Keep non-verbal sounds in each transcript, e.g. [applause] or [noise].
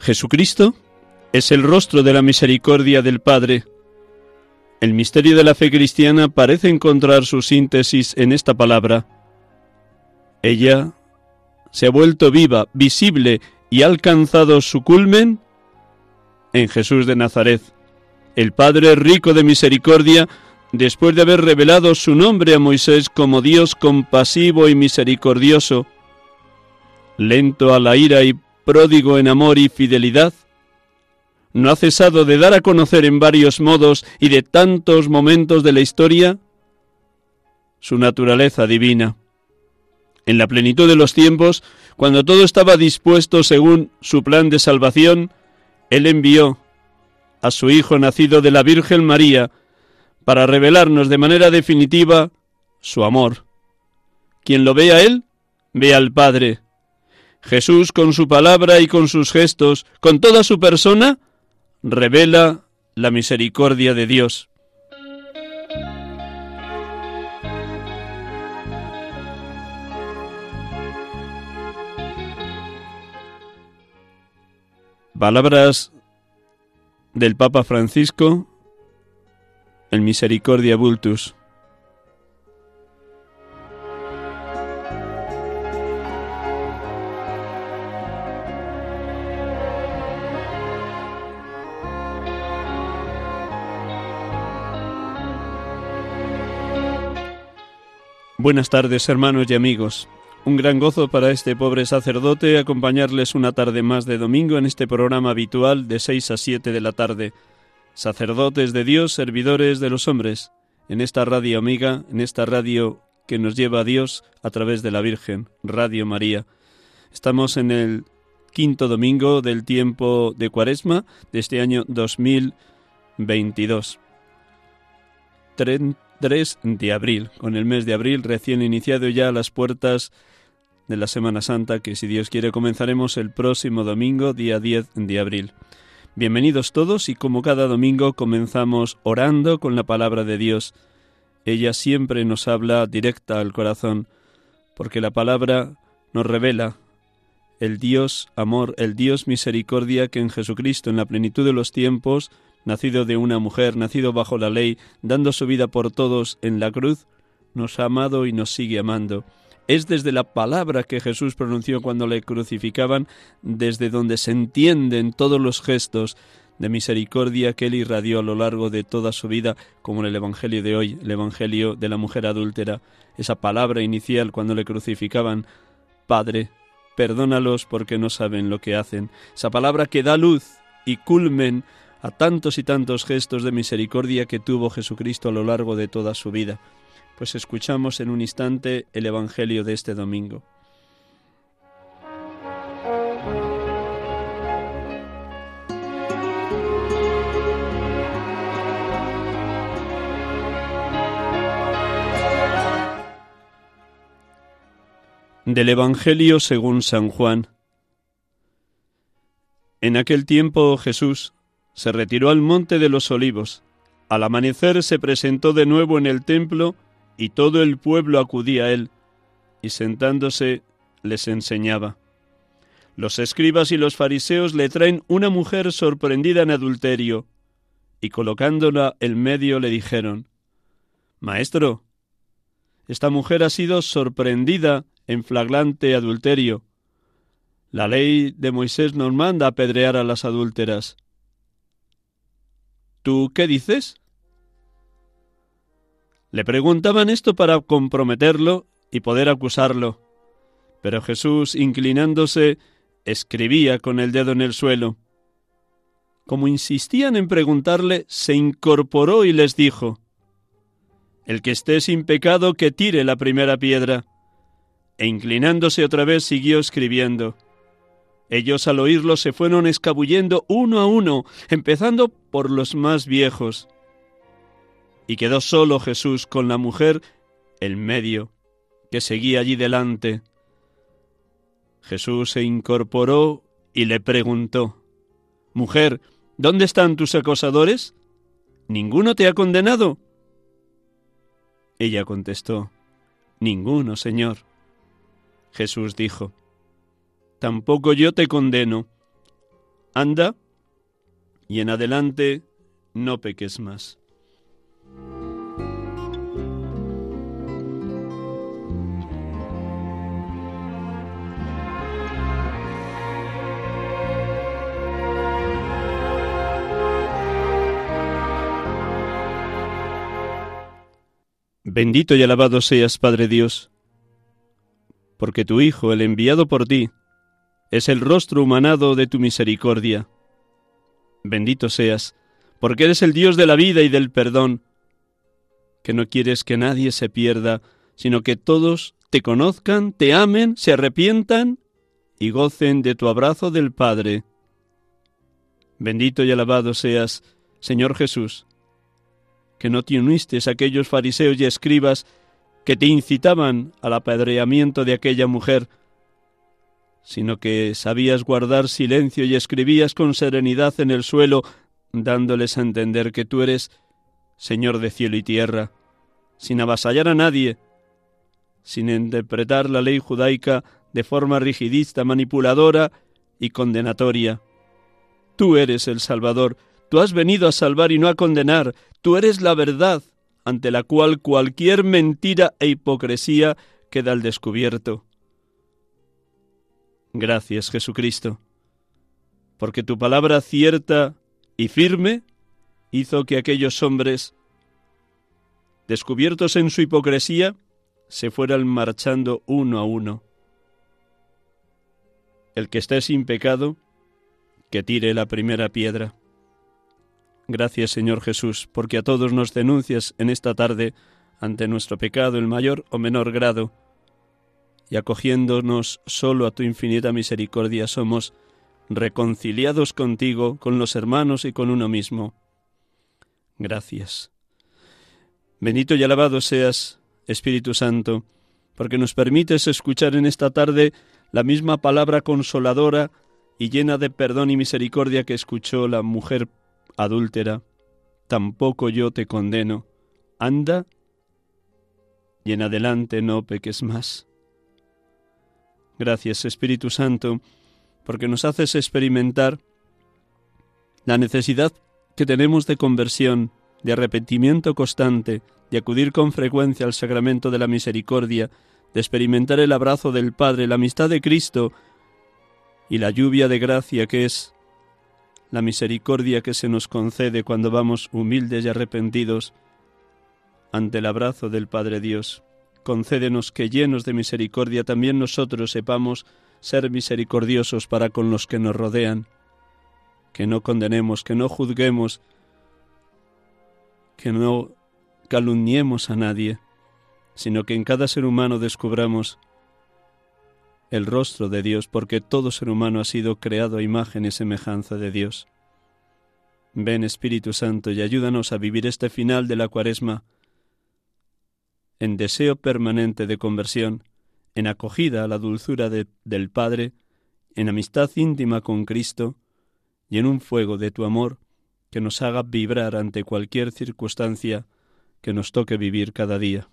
Jesucristo es el rostro de la misericordia del Padre. El misterio de la fe cristiana parece encontrar su síntesis en esta palabra. Ella se ha vuelto viva, visible y ha alcanzado su culmen en Jesús de Nazaret. El Padre rico de misericordia, después de haber revelado su nombre a Moisés como Dios compasivo y misericordioso, lento a la ira y pródigo en amor y fidelidad, no ha cesado de dar a conocer en varios modos y de tantos momentos de la historia su naturaleza divina. En la plenitud de los tiempos, cuando todo estaba dispuesto según su plan de salvación, Él envió a su Hijo nacido de la Virgen María para revelarnos de manera definitiva su amor. Quien lo ve a Él, ve al Padre. Jesús con su palabra y con sus gestos, con toda su persona, revela la misericordia de Dios. Palabras del Papa Francisco, el Misericordia Vultus. Buenas tardes, hermanos y amigos. Un gran gozo para este pobre sacerdote acompañarles una tarde más de domingo en este programa habitual de 6 a 7 de la tarde. Sacerdotes de Dios, servidores de los hombres, en esta radio amiga, en esta radio que nos lleva a Dios a través de la Virgen, Radio María. Estamos en el quinto domingo del tiempo de Cuaresma de este año 2022. 3 de abril, con el mes de abril recién iniciado ya a las puertas de la Semana Santa, que si Dios quiere comenzaremos el próximo domingo, día 10 de abril. Bienvenidos todos y como cada domingo comenzamos orando con la palabra de Dios. Ella siempre nos habla directa al corazón, porque la palabra nos revela el Dios amor, el Dios misericordia que en Jesucristo, en la plenitud de los tiempos, nacido de una mujer, nacido bajo la ley, dando su vida por todos en la cruz, nos ha amado y nos sigue amando. Es desde la palabra que Jesús pronunció cuando le crucificaban, desde donde se entienden todos los gestos de misericordia que él irradió a lo largo de toda su vida, como en el Evangelio de hoy, el Evangelio de la mujer adúltera, esa palabra inicial cuando le crucificaban, Padre, perdónalos porque no saben lo que hacen, esa palabra que da luz y culmen a tantos y tantos gestos de misericordia que tuvo Jesucristo a lo largo de toda su vida. Pues escuchamos en un instante el Evangelio de este domingo. Del Evangelio según San Juan. En aquel tiempo Jesús se retiró al monte de los olivos. Al amanecer se presentó de nuevo en el templo y todo el pueblo acudía a él, y sentándose les enseñaba. Los escribas y los fariseos le traen una mujer sorprendida en adulterio, y colocándola en medio le dijeron, Maestro, esta mujer ha sido sorprendida en flagrante adulterio. La ley de Moisés nos manda apedrear a las adúlteras. ¿Tú qué dices? Le preguntaban esto para comprometerlo y poder acusarlo. Pero Jesús, inclinándose, escribía con el dedo en el suelo. Como insistían en preguntarle, se incorporó y les dijo, El que esté sin pecado, que tire la primera piedra. E inclinándose otra vez, siguió escribiendo. Ellos al oírlo se fueron escabullendo uno a uno, empezando por los más viejos. Y quedó solo Jesús con la mujer en medio, que seguía allí delante. Jesús se incorporó y le preguntó, Mujer, ¿dónde están tus acosadores? ¿Ninguno te ha condenado? Ella contestó, Ninguno, Señor. Jesús dijo, Tampoco yo te condeno. Anda y en adelante no peques más. Bendito y alabado seas, Padre Dios, porque tu Hijo, el enviado por ti, es el rostro humanado de tu misericordia. Bendito seas, porque eres el Dios de la vida y del perdón, que no quieres que nadie se pierda, sino que todos te conozcan, te amen, se arrepientan y gocen de tu abrazo del Padre. Bendito y alabado seas, Señor Jesús, que no te uniste a aquellos fariseos y escribas que te incitaban al apedreamiento de aquella mujer, sino que sabías guardar silencio y escribías con serenidad en el suelo, dándoles a entender que tú eres Señor de cielo y tierra, sin avasallar a nadie, sin interpretar la ley judaica de forma rigidista, manipuladora y condenatoria. Tú eres el Salvador, Tú has venido a salvar y no a condenar. Tú eres la verdad, ante la cual cualquier mentira e hipocresía queda al descubierto. Gracias, Jesucristo, porque tu palabra cierta y firme hizo que aquellos hombres, descubiertos en su hipocresía, se fueran marchando uno a uno. El que esté sin pecado, que tire la primera piedra. Gracias Señor Jesús, porque a todos nos denuncias en esta tarde ante nuestro pecado en mayor o menor grado, y acogiéndonos solo a tu infinita misericordia somos reconciliados contigo, con los hermanos y con uno mismo. Gracias. Bendito y alabado seas, Espíritu Santo, porque nos permites escuchar en esta tarde la misma palabra consoladora y llena de perdón y misericordia que escuchó la mujer adúltera, tampoco yo te condeno. Anda y en adelante no peques más. Gracias Espíritu Santo, porque nos haces experimentar la necesidad que tenemos de conversión, de arrepentimiento constante, de acudir con frecuencia al sacramento de la misericordia, de experimentar el abrazo del Padre, la amistad de Cristo y la lluvia de gracia que es la misericordia que se nos concede cuando vamos humildes y arrepentidos ante el abrazo del Padre Dios. Concédenos que llenos de misericordia también nosotros sepamos ser misericordiosos para con los que nos rodean, que no condenemos, que no juzguemos, que no calumniemos a nadie, sino que en cada ser humano descubramos el rostro de Dios, porque todo ser humano ha sido creado a imagen y semejanza de Dios. Ven Espíritu Santo y ayúdanos a vivir este final de la cuaresma en deseo permanente de conversión, en acogida a la dulzura del Padre, en amistad íntima con Cristo y en un fuego de tu amor que nos haga vibrar ante cualquier circunstancia que nos toque vivir cada día.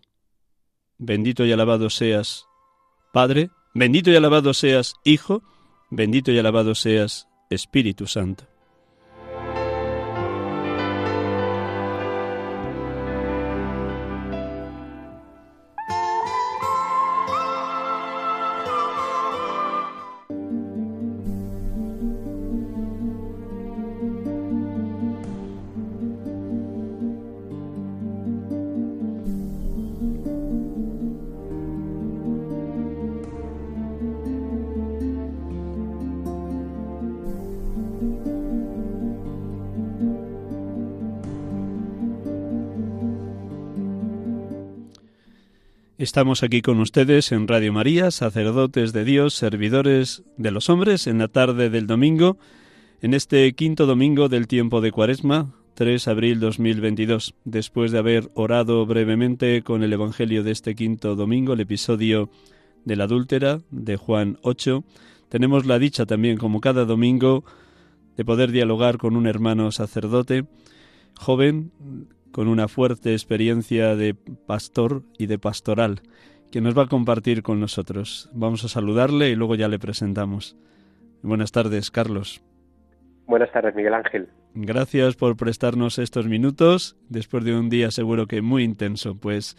Bendito y alabado seas, Padre, bendito y alabado seas, Hijo, bendito y alabado seas, Espíritu Santo. Estamos aquí con ustedes en Radio María, sacerdotes de Dios, servidores de los hombres, en la tarde del domingo, en este quinto domingo del tiempo de Cuaresma, 3 de abril 2022. Después de haber orado brevemente con el Evangelio de este quinto domingo, el episodio de la adúltera de Juan 8, tenemos la dicha también, como cada domingo, de poder dialogar con un hermano sacerdote joven con una fuerte experiencia de pastor y de pastoral que nos va a compartir con nosotros. Vamos a saludarle y luego ya le presentamos. Buenas tardes, Carlos. Buenas tardes, Miguel Ángel. Gracias por prestarnos estos minutos después de un día seguro que muy intenso. Pues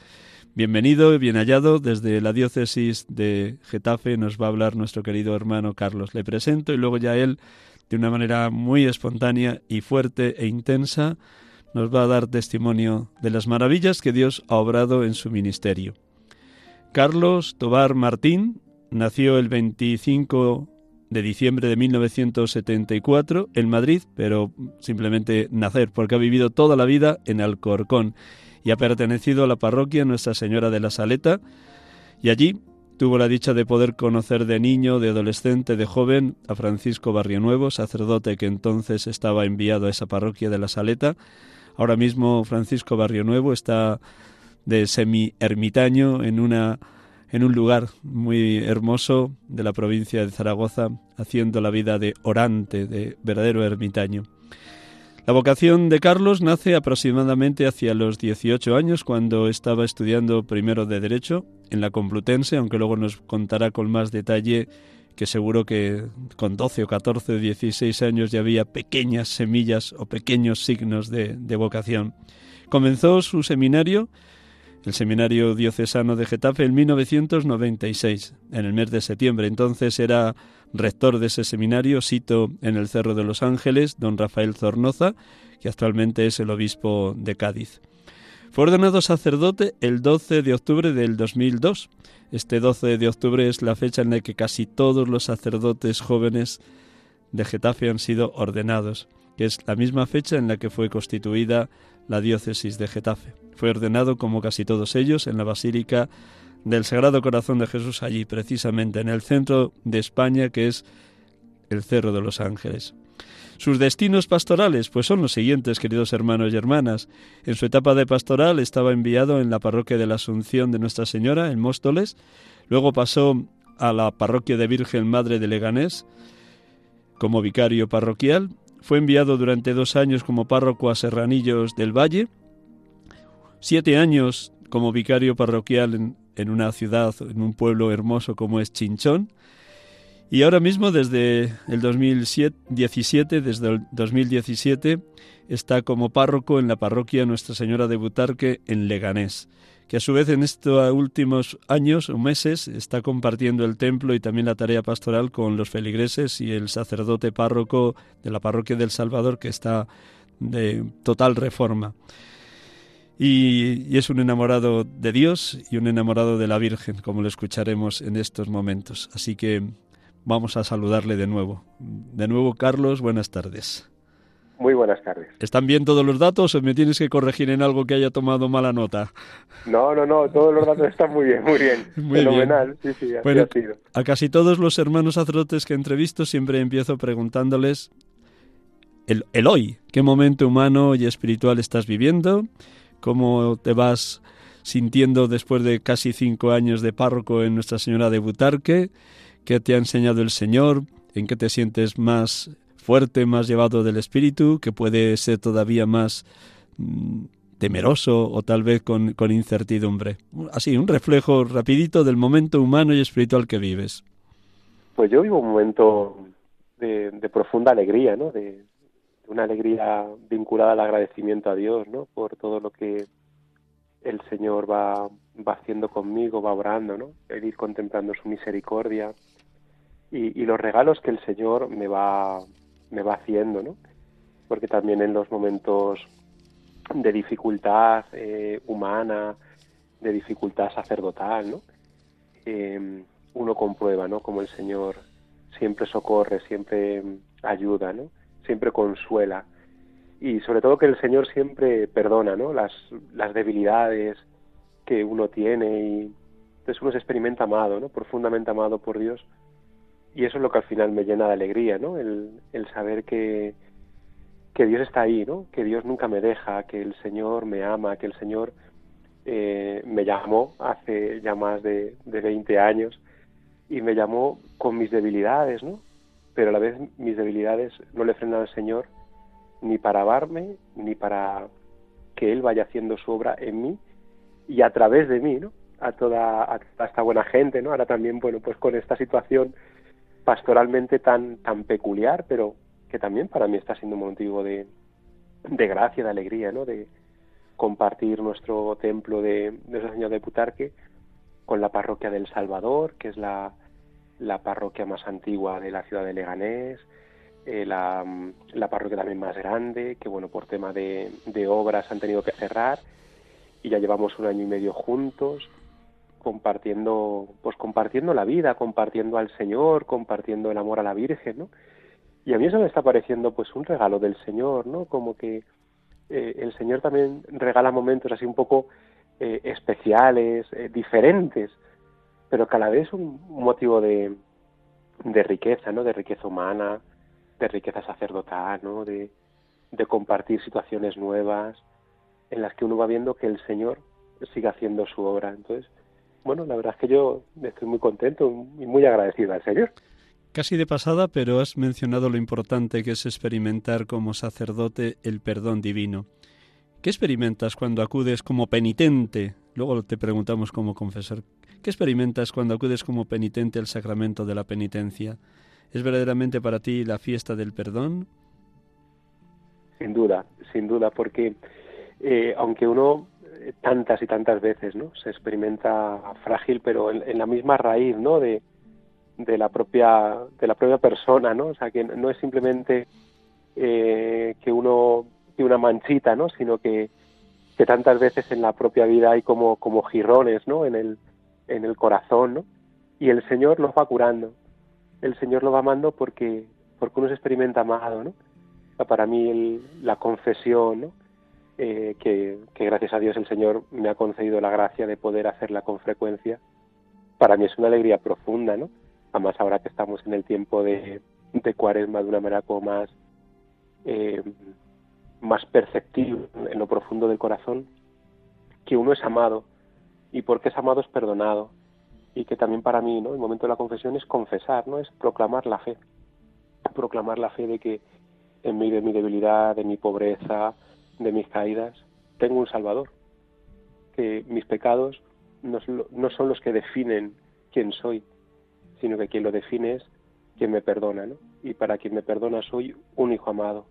bienvenido y bien hallado desde la diócesis de Getafe nos va a hablar nuestro querido hermano Carlos. Le presento y luego ya él de una manera muy espontánea y fuerte e intensa nos va a dar testimonio de las maravillas que Dios ha obrado en su ministerio. Carlos Tobar Martín nació el 25 de diciembre de 1974 en Madrid, pero simplemente nacer, porque ha vivido toda la vida en Alcorcón y ha pertenecido a la parroquia Nuestra Señora de la Saleta, y allí tuvo la dicha de poder conocer de niño, de adolescente, de joven a Francisco Barrionuevo, sacerdote que entonces estaba enviado a esa parroquia de la Saleta, Ahora mismo Francisco Barrio Nuevo está de semi-ermitaño en, una, en un lugar muy hermoso de la provincia de Zaragoza, haciendo la vida de orante, de verdadero ermitaño. La vocación de Carlos nace aproximadamente hacia los 18 años, cuando estaba estudiando primero de Derecho en la Complutense, aunque luego nos contará con más detalle que seguro que con 12 o 14 o 16 años ya había pequeñas semillas o pequeños signos de, de vocación. Comenzó su seminario, el Seminario Diocesano de Getafe, en 1996, en el mes de septiembre. Entonces era rector de ese seminario, sito en el Cerro de los Ángeles, don Rafael Zornoza, que actualmente es el obispo de Cádiz. Fue ordenado sacerdote el 12 de octubre del 2002 este 12 de octubre es la fecha en la que casi todos los sacerdotes jóvenes de Getafe han sido ordenados, que es la misma fecha en la que fue constituida la diócesis de Getafe. Fue ordenado, como casi todos ellos, en la Basílica del Sagrado Corazón de Jesús, allí precisamente en el centro de España, que es el Cerro de los Ángeles. Sus destinos pastorales, pues son los siguientes, queridos hermanos y hermanas. En su etapa de pastoral estaba enviado en la parroquia de la Asunción de Nuestra Señora, en Móstoles. Luego pasó a la parroquia de Virgen Madre de Leganés como vicario parroquial. Fue enviado durante dos años como párroco a Serranillos del Valle. Siete años como vicario parroquial en, una ciudad, en un pueblo hermoso como es Chinchón y ahora mismo, desde el 2017, desde el 2017, está como párroco en la parroquia Nuestra Señora de Butarque en Leganés, que a su vez en estos últimos años o meses está compartiendo el templo y también la tarea pastoral con los feligreses y el sacerdote párroco de la parroquia del Salvador, que está de total reforma. Y, y, es un enamorado de Dios y un enamorado de la Virgen, como lo escucharemos en estos momentos. Así que vamos a saludarle de nuevo. De nuevo, Carlos, buenas tardes. Muy buenas tardes. ¿Están bien todos los datos o me tienes que corregir en algo que haya tomado mala nota? No, no, no, todos los datos están muy bien, muy bien. [laughs] Muy Fenomenal, sí, sí, así bueno, ha sido. A casi todos los hermanos sacerdotes que entrevisto siempre empiezo preguntándoles el, el hoy, qué momento humano y espiritual estás viviendo, cómo te vas sintiendo después de casi cinco años de párroco en Nuestra Señora de Butarque, qué te ha enseñado el Señor, en qué te sientes más fuerte, más llevado del espíritu, que puede ser todavía más mm, temeroso o tal vez con, incertidumbre. Así, un reflejo rapidito del momento humano y espiritual que vives. Pues yo vivo un momento de, profunda alegría, ¿no? De, una alegría vinculada al agradecimiento a Dios, ¿no? Por todo lo que el Señor va, va haciendo conmigo, va orando, ¿no? El ir contemplando su misericordia y, los regalos que el Señor me va, me va haciendo, ¿no? Porque también en los momentos de dificultad eh, humana, de dificultad sacerdotal, ¿no? Eh, uno comprueba, ¿no? Como el Señor siempre socorre, siempre ayuda, ¿no? Siempre consuela. Y sobre todo que el Señor siempre perdona, ¿no? Las, las debilidades que uno tiene y entonces uno se experimenta amado, ¿no? Profundamente amado por Dios. Y eso es lo que al final me llena de alegría, ¿no? El, el saber que, que Dios está ahí, ¿no? Que Dios nunca me deja, que el Señor me ama, que el Señor eh, me llamó hace ya más de, de 20 años y me llamó con mis debilidades, ¿no? Pero a la vez mis debilidades no le frenan al Señor ni para amarme, ni para que Él vaya haciendo su obra en mí y a través de mí, ¿no? A toda, a esta buena gente, ¿no? Ahora también, bueno, pues con esta situación pastoralmente tan, tan peculiar, pero que también para mí está siendo un motivo de, de gracia, de alegría, ¿no? De compartir nuestro templo de, Nuestra Señora de Putarque con la parroquia del Salvador, que es la, la parroquia más antigua de la ciudad de Leganés, eh, la, la, parroquia también más grande, que bueno, por tema de, de, obras han tenido que cerrar y ya llevamos un año y medio juntos compartiendo, pues compartiendo la vida, compartiendo al Señor, compartiendo el amor a la Virgen, ¿no? Y a mí eso me está pareciendo pues un regalo del Señor, ¿no? Como que eh, el Señor también regala momentos así un poco eh, especiales, diferentes, pero que a la vez un motivo de, de riqueza, ¿no? De riqueza humana, de riqueza sacerdotal, ¿no? De, de compartir situaciones nuevas en las que uno va viendo que el Señor sigue haciendo su obra. Entonces, bueno, la verdad es que yo estoy muy contento y muy agradecido al Señor. Casi de pasada, pero has mencionado lo importante que es experimentar como sacerdote el perdón divino. ¿Qué experimentas cuando acudes como penitente? Luego te preguntamos como confesor. ¿Qué experimentas cuando acudes como penitente al sacramento de la penitencia? ¿Es verdaderamente para ti la fiesta del perdón? Sin duda, sin duda, porque eh, aunque uno tantas y tantas veces no se experimenta frágil, pero en, la misma raíz, ¿no? De, la propia de la propia persona, ¿no? O sea que no es simplemente eh, que uno que una manchita, ¿no? Sino que, tantas veces en la propia vida hay como como jirrones, ¿no? En el en el corazón, ¿no? Y el Señor los va curando. El Señor lo va amando porque, porque uno se experimenta amado, ¿no? Para mí la confesión, ¿no? Eh, que, gracias a Dios el Señor me ha concedido la gracia de poder hacerla con frecuencia, para mí es una alegría profunda, ¿no? Además ahora que estamos en el tiempo de, de cuaresma de una manera como más, eh, más perceptible en lo profundo del corazón, que uno es amado. Y porque es amado es perdonado. Y que también para mí no el momento de la confesión es confesar no es proclamar la fe. Proclamar la fe de que en medio de mi debilidad de mi pobreza de mis caídas tengo un salvador que mis pecados no, no son los que definen quién soy sino que quien lo define es quien me perdona ¿no? y para quien me perdona soy un hijo amado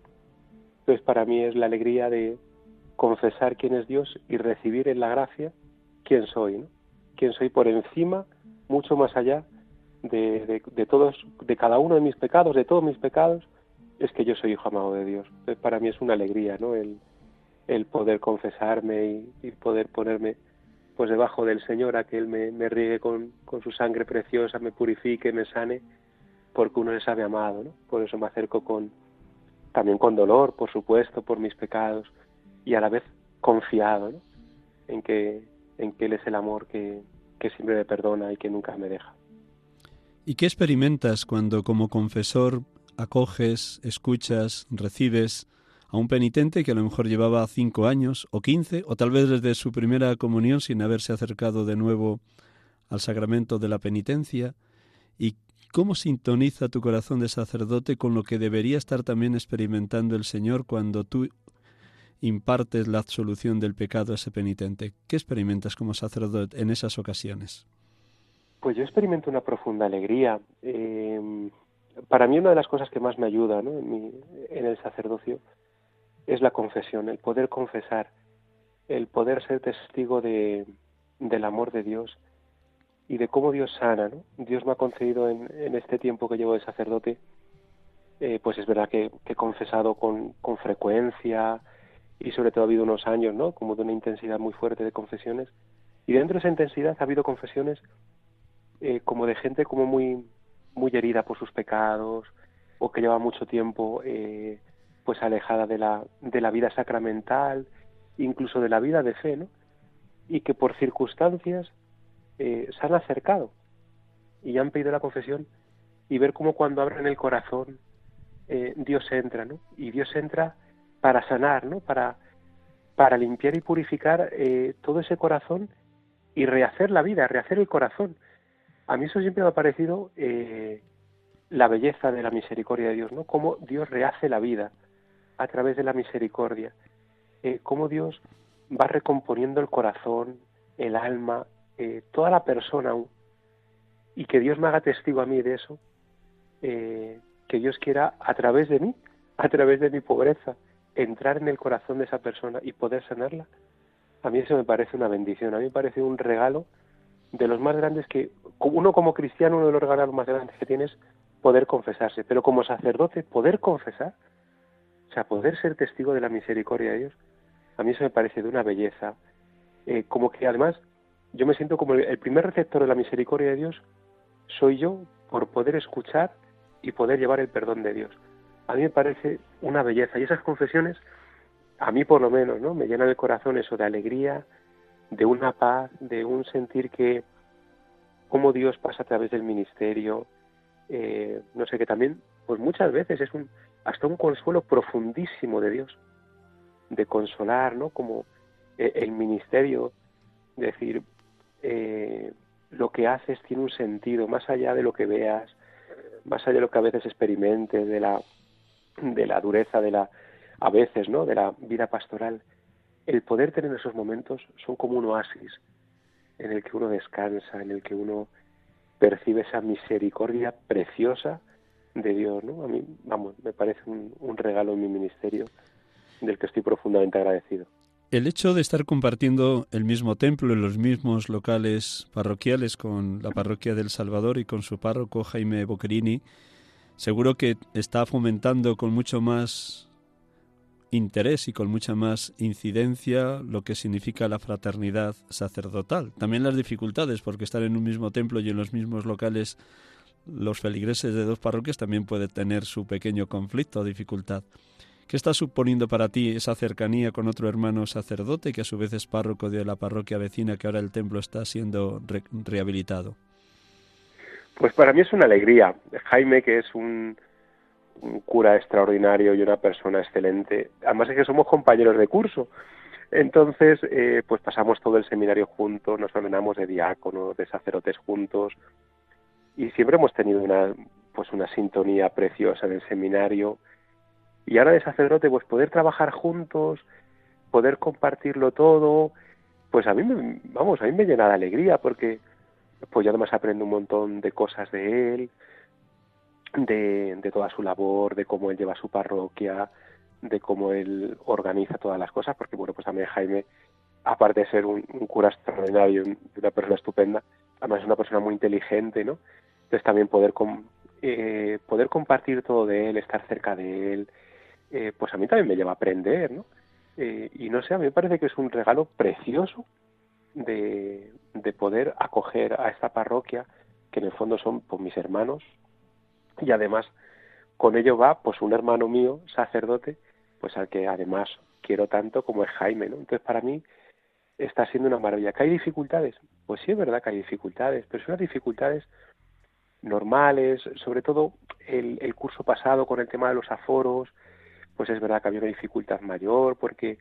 entonces para mí es la alegría de confesar quién es Dios y recibir en la gracia quién soy, ¿no? quién soy por encima, mucho más allá de, de, todos, de cada uno de mis pecados, de todos mis pecados, es que yo soy hijo amado de Dios. para mí es una alegría, ¿no? El, el poder confesarme y, poder ponerme pues debajo del Señor a que Él me, me riegue con, su sangre preciosa, me purifique, me sane, porque uno se sabe amado, ¿no? Por eso me acerco con también con dolor, por supuesto, por mis pecados y a la vez confiado. En que en que Él es el amor que siempre me perdona y que nunca me deja. ¿Y qué experimentas cuando como confesor acoges, escuchas, recibes a un penitente que a lo mejor llevaba cinco años o quince, o tal vez desde su primera comunión sin haberse acercado de nuevo al sacramento de la penitencia? ¿Y cómo sintoniza tu corazón de sacerdote con lo que debería estar también experimentando el Señor cuando tú impartes la absolución del pecado a ese penitente? ¿Qué experimentas como sacerdote en esas ocasiones? Pues yo experimento una profunda alegría. Em, para mí una de las cosas que más me ayuda en, en, el sacerdocio es la confesión, el poder confesar, el poder ser testigo de, del amor de Dios y de cómo Dios sana. ¿no? Dios me ha concedido en, en este tiempo que llevo de sacerdote, eh, pues es verdad que, he confesado con, con, frecuencia y sobre todo ha habido unos años, ¿no? Como de una intensidad muy fuerte de confesiones. Y dentro de esa intensidad ha habido confesiones eh, como de gente como muy, muy herida por sus pecados o que lleva mucho tiempo eh, pues alejada de la, de la vida sacramental, incluso de la vida de fe, ¿no? Y que por circunstancias eh, se han acercado y han pedido la confesión y ver cómo cuando abren el corazón eh, Dios entra, ¿no? Y Dios entra para sanar, ¿no? Para, para limpiar y purificar eh, todo ese corazón y rehacer la vida, rehacer el corazón. A mí eso siempre me ha parecido la belleza de la misericordia de Dios, ¿no? Cómo Dios rehace la vida a través de la misericordia, cómo Dios va recomponiendo el corazón, el alma, eh, toda la persona y que Dios me haga testigo a mí de eso, eh, que Dios quiera a través de mí, a través de mi pobreza, entrar en el corazón de esa persona y poder sanarla, a mí eso me parece una bendición, a mí me parece un regalo de los más grandes que uno como cristiano, uno de los regalos más grandes que tiene es poder confesarse, pero como sacerdote, poder confesar, o sea, poder ser testigo de la misericordia de Dios, a mí eso me parece de una belleza, eh, como que además yo me siento como el primer receptor de la misericordia de Dios, soy yo por poder escuchar y poder llevar el perdón de Dios. A mí me parece una belleza y esas confesiones, a mí por lo menos, ¿no? Me llenan el corazón eso de alegría, de una paz, de un sentir que cómo Dios pasa a través del ministerio, eh, no sé, que también, pues muchas veces es un hasta un consuelo profundísimo de Dios, de consolar, ¿no? Como eh, el ministerio, decir, eh, lo que haces tiene un sentido, más allá de lo que veas, más allá de lo que a veces experimentes, de la, de la dureza de la, a veces, ¿no? De la vida pastoral. El poder tener esos momentos son como un oasis en el que uno descansa, en el que uno percibe esa misericordia preciosa de Dios, ¿no? A mí, vamos, me parece un, un regalo en mi ministerio del que estoy profundamente agradecido. El hecho de estar compartiendo el mismo templo en los mismos locales parroquiales con la parroquia del Salvador y con su párroco Jaime Boccherini, seguro que está fomentando con mucho más interés y con mucha más incidencia lo que significa la fraternidad sacerdotal. También las dificultades, porque estar en un mismo templo y en los mismos locales los feligreses de dos parroquias también puede tener su pequeño conflicto o dificultad. ¿Qué está suponiendo para ti esa cercanía con otro hermano sacerdote que a su vez es párroco de la parroquia vecina que ahora el templo está siendo rehabilitado? Pues para mí es una alegría. Jaime, que es un, cura extraordinario y una persona excelente, además es que somos compañeros de curso. Entonces, eh, pues pasamos todo el seminario juntos, nos ordenamos de diáconos, de sacerdotes juntos, y siempre hemos tenido una, pues una sintonía preciosa en el seminario. Y ahora de sacerdote, pues poder trabajar juntos, poder compartirlo todo, pues a mí me, vamos, a mí me llena de alegría porque pues yo además aprendo un montón de cosas de él, de, de toda su labor, de cómo él lleva su parroquia, de cómo él organiza todas las cosas, porque bueno, pues a mí Jaime, aparte de ser un, cura extraordinario, una persona estupenda, además es una persona muy inteligente, ¿no? Entonces también poder, eh, poder compartir todo de él, estar cerca de él, eh, pues a mí también me lleva a aprender, ¿no? Eh, y no sé, a mí me parece que es un regalo precioso de, de poder acoger a esta parroquia, que en el fondo son pues, mis hermanos, y además con ello va pues un hermano mío, sacerdote, pues al que además quiero tanto como es Jaime, ¿no? Entonces para mí está siendo una maravilla. ¿Que hay dificultades? Pues sí es verdad que hay dificultades, pero son las dificultades normales, sobre todo el, el curso pasado con el tema de los aforos, pues es verdad que había una dificultad mayor porque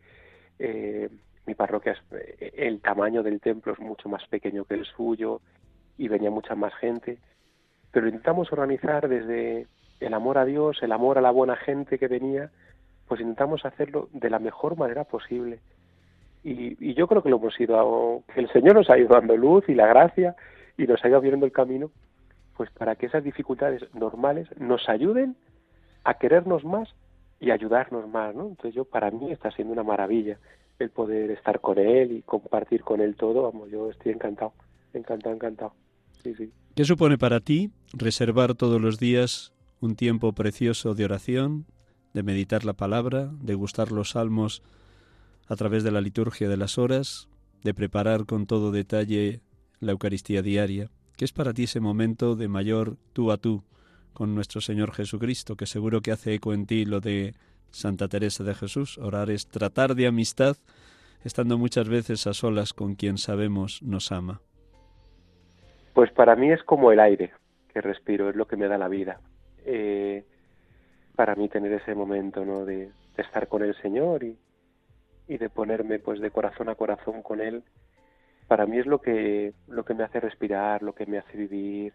eh, mi parroquia, es, eh, el tamaño del templo es mucho más pequeño que el suyo y venía mucha más gente. pero intentamos organizar desde el amor a Dios, el amor a la buena gente que venía, pues intentamos hacerlo de la mejor manera posible. Y, yo creo que lo hemos ido, que el Señor nos ha ido dando luz y la gracia y nos ha ido abriendo el camino, pues para que esas dificultades normales nos ayuden a querernos más y ayudarnos más, ¿no? Entonces yo, para mí está siendo una maravilla el poder estar con Él y compartir con Él todo, vamos, yo estoy encantado, encantado, encantado. Sí, sí. ¿Qué supone para ti reservar todos los días un tiempo precioso de oración, de meditar la palabra, de gustar los salmos a través de la liturgia de las horas, de preparar con todo detalle la Eucaristía diaria. ¿Qué es para ti ese momento de mayor tú a tú con nuestro Señor Jesucristo, que seguro que hace eco en ti lo de Santa Teresa de Jesús? Orar es tratar de amistad, estando muchas veces a solas con quien sabemos nos ama. Pues para mí es como el aire que respiro, es lo que me da la vida. Eh, para mí tener ese momento ¿no? de estar con el Señor y, y de ponerme pues de corazón a corazón con él. Para mí es lo que lo que me hace respirar lo que me hace vivir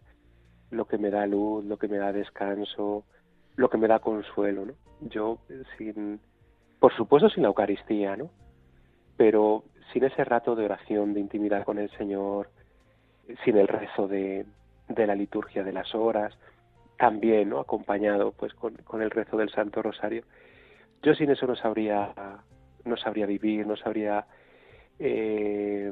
lo que me da luz lo que me da descanso lo que me da consuelo no yo sin por supuesto sin la Eucaristía no pero sin ese rato de oración de intimidad con el Señor sin el rezo de, de la liturgia de las horas también no acompañado pues con, con el rezo del Santo Rosario yo sin eso no sabría no sabría vivir, no sabría eh,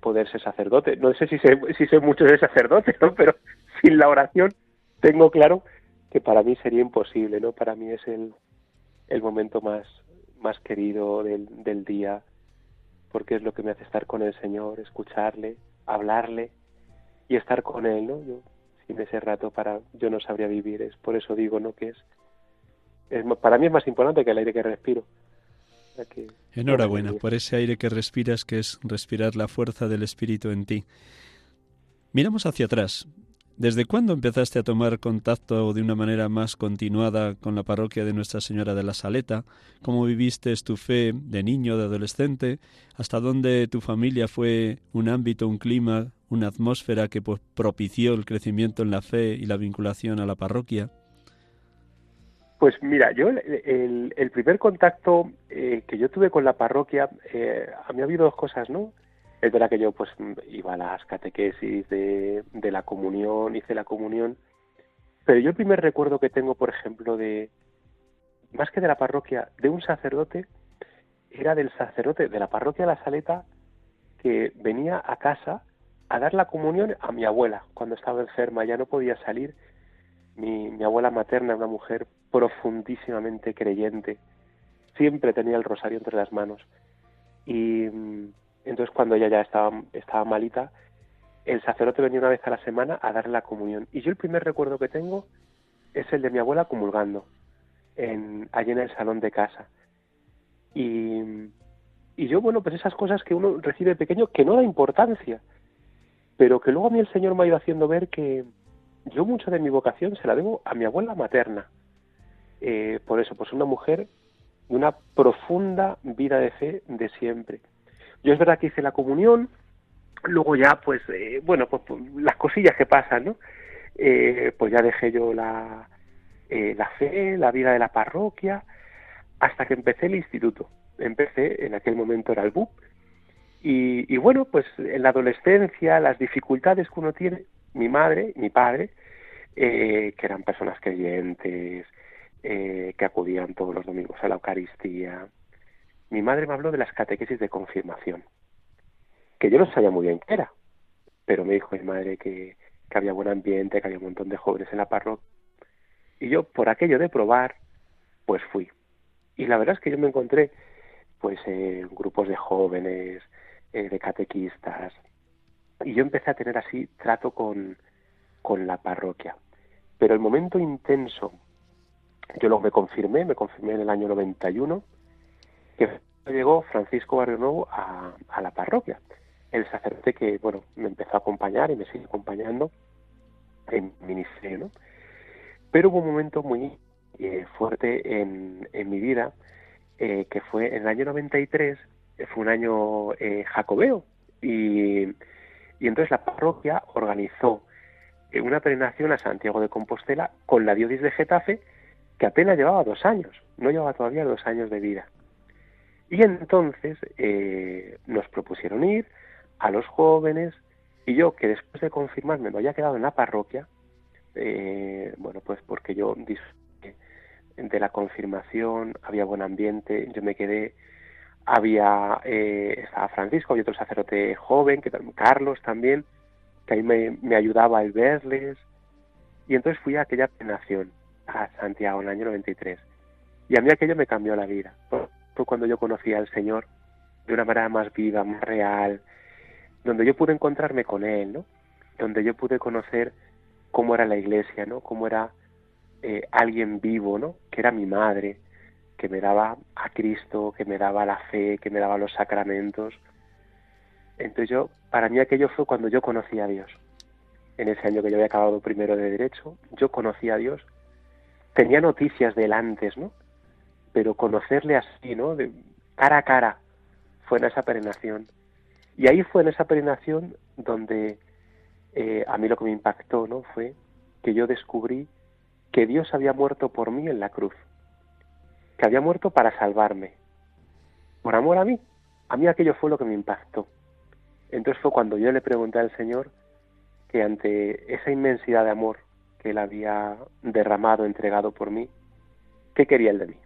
poder ser sacerdote. No sé si sé, si sé mucho de sacerdote, ¿no? pero sin la oración tengo claro que para mí sería imposible, ¿no? Para mí es el, el momento más, más querido del, del día, porque es lo que me hace estar con el Señor, escucharle, hablarle y estar con Él, ¿no? Yo, sin ese rato para, yo no sabría vivir, es por eso digo, ¿no? Que es, es para mí es más importante que el aire que respiro. Enhorabuena por ese aire que respiras, que es respirar la fuerza del Espíritu en ti. Miramos hacia atrás. ¿Desde cuándo empezaste a tomar contacto de una manera más continuada con la parroquia de Nuestra Señora de la Saleta? ¿Cómo viviste tu fe de niño, de adolescente? ¿Hasta dónde tu familia fue un ámbito, un clima, una atmósfera que pues, propició el crecimiento en la fe y la vinculación a la parroquia? Pues mira, yo el, primer contacto eh, que yo tuve con la parroquia, eh, a mí ha habido dos cosas, ¿no? Es verdad que yo pues iba a las catequesis de, de la comunión, hice la comunión, pero yo el primer recuerdo que tengo, por ejemplo, de, más que de la parroquia, de un sacerdote, era del sacerdote de la parroquia la Saleta que venía a casa a dar la comunión a mi abuela cuando estaba enferma, ya no podía salir. Mi, abuela materna, una mujer profundísimamente creyente, siempre tenía el rosario entre las manos. Y mm, entonces cuando ella ya estaba, estaba malita, el sacerdote venía una vez a la semana a darle la comunión. Y yo el primer recuerdo que tengo es el de mi abuela comulgando, allí en el salón de casa. Y, y yo, bueno, pues esas cosas que uno recibe pequeño, que no da importancia, pero que luego a mí el Señor me ha ido haciendo ver que yo mucho de mi vocación se la debo a mi abuela materna eh, por eso, pues una mujer de una profunda vida de fe de siempre. Yo es verdad que hice la comunión, luego ya, pues, eh, bueno, pues, pues, las cosillas que pasan, ¿no? Eh, pues ya dejé yo la, la fe, la vida de la parroquia, hasta que empecé el instituto. Empecé, en aquel momento era el BUP, y, y bueno, pues en la adolescencia, las dificultades que uno tiene, mi madre, mi padre, que eran personas creyentes, eh, que acudían todos los domingos a la Eucaristía. Mi madre me habló de las catequesis de confirmación, que yo no sabía muy bien qué era, pero me dijo mi madre que, había buen ambiente, que había un montón de jóvenes en la parroquia. Y yo, por aquello de probar, pues fui. Y la verdad es que yo me encontré, pues, en grupos de jóvenes, eh, de catequistas, y yo empecé a tener así trato con, con la parroquia. Pero el momento intenso yo lo me confirmé, me confirmé en el año 91, que llegó Francisco Barrio Nuevo a, la parroquia. El sacerdote que, bueno, me empezó a acompañar y me sigue acompañando en mi ministerio, ¿no? Pero hubo un momento muy eh, fuerte en, en, mi vida, eh, que fue en el año 93, eh, fue un año jacobeo, y, y entonces la parroquia organizó una peregrinación a Santiago de Compostela con la diócesis de Getafe, que apenas llevaba dos años, no llevaba todavía dos años de vida. Y entonces eh, nos propusieron ir a los jóvenes y yo, que después de confirmarme me había quedado en la parroquia, eh, bueno, pues porque yo de la confirmación, había buen ambiente, yo me quedé, había, eh, estaba Francisco y otro sacerdote joven, que Carlos también, que ahí me, me ayudaba a verles, y entonces fui a aquella penación, a Santiago, en el año 93, y a mí aquello me cambió la vida, fue cuando yo conocí al Señor de una manera más viva, más real, donde yo pude encontrarme con Él, ¿no? Donde yo pude conocer cómo era la iglesia, ¿no? Cómo era eh, alguien vivo, ¿no? Que era mi madre, que me daba a Cristo, que me daba la fe, que me daba los sacramentos. Entonces yo, para mí aquello fue cuando yo conocí a Dios. En ese año que yo había acabado primero de Derecho, yo conocí a Dios. Tenía noticias del antes, ¿no? Pero conocerle así, ¿no? De cara a cara, fue en esa peregrinación. Y ahí fue en esa peregrinación donde eh, a mí lo que me impactó, ¿no? Fue que yo descubrí que Dios había muerto por mí en la cruz, que había muerto para salvarme, por amor a mí. A mí aquello fue lo que me impactó. Entonces fue cuando yo le pregunté al Señor que ante esa inmensidad de amor que Él había derramado, entregado por mí, ¿qué quería Él de mí?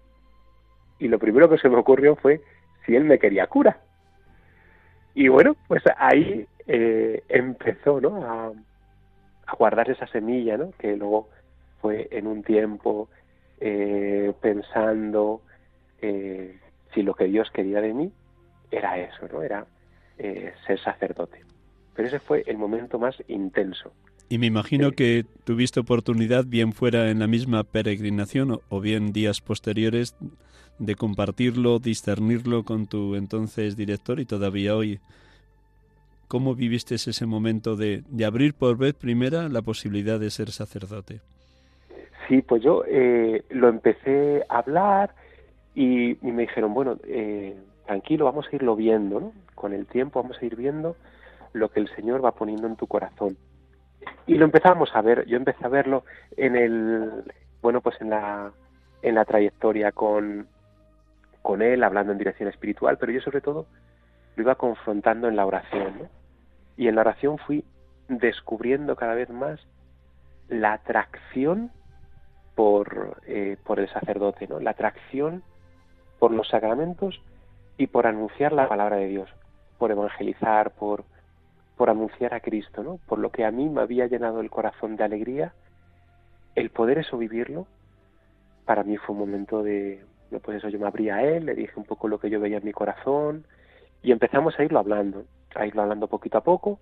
Y lo primero que se me ocurrió fue si Él me quería cura. Y bueno, pues ahí eh, empezó ¿no? a, guardar esa semilla, ¿no? que luego fue en un tiempo eh, pensando eh, si lo que Dios quería de mí era eso, ¿no? Era eh, ser sacerdote. Pero ese fue el momento más intenso. Y me imagino que tuviste oportunidad, bien fuera en la misma peregrinación o, bien días posteriores, de compartirlo, discernirlo con tu entonces director y todavía hoy. ¿Cómo viviste ese momento de, de abrir por vez primera la posibilidad de ser sacerdote? Sí, pues yo eh, lo empecé a hablar y, me dijeron, bueno, eh, tranquilo, vamos a irlo viendo, ¿no? Con el tiempo vamos a ir viendo lo que el Señor va poniendo en tu corazón. Y lo empezamos a ver, yo empecé a verlo en el, bueno, pues en la, en la trayectoria con, con Él, hablando en dirección espiritual, pero yo sobre todo lo iba confrontando en la oración. Y en la oración fui descubriendo cada vez más la atracción por, eh, por el sacerdote, ¿no? La atracción por los sacramentos y por anunciar la palabra de Dios, por evangelizar, por, por anunciar a Cristo, ¿no? Por lo que a mí me había llenado el corazón de alegría, el poder eso vivirlo, para mí fue un momento de, pues eso, yo me abrí a él, le dije un poco lo que yo veía en mi corazón y empezamos a irlo hablando, a irlo hablando poquito a poco,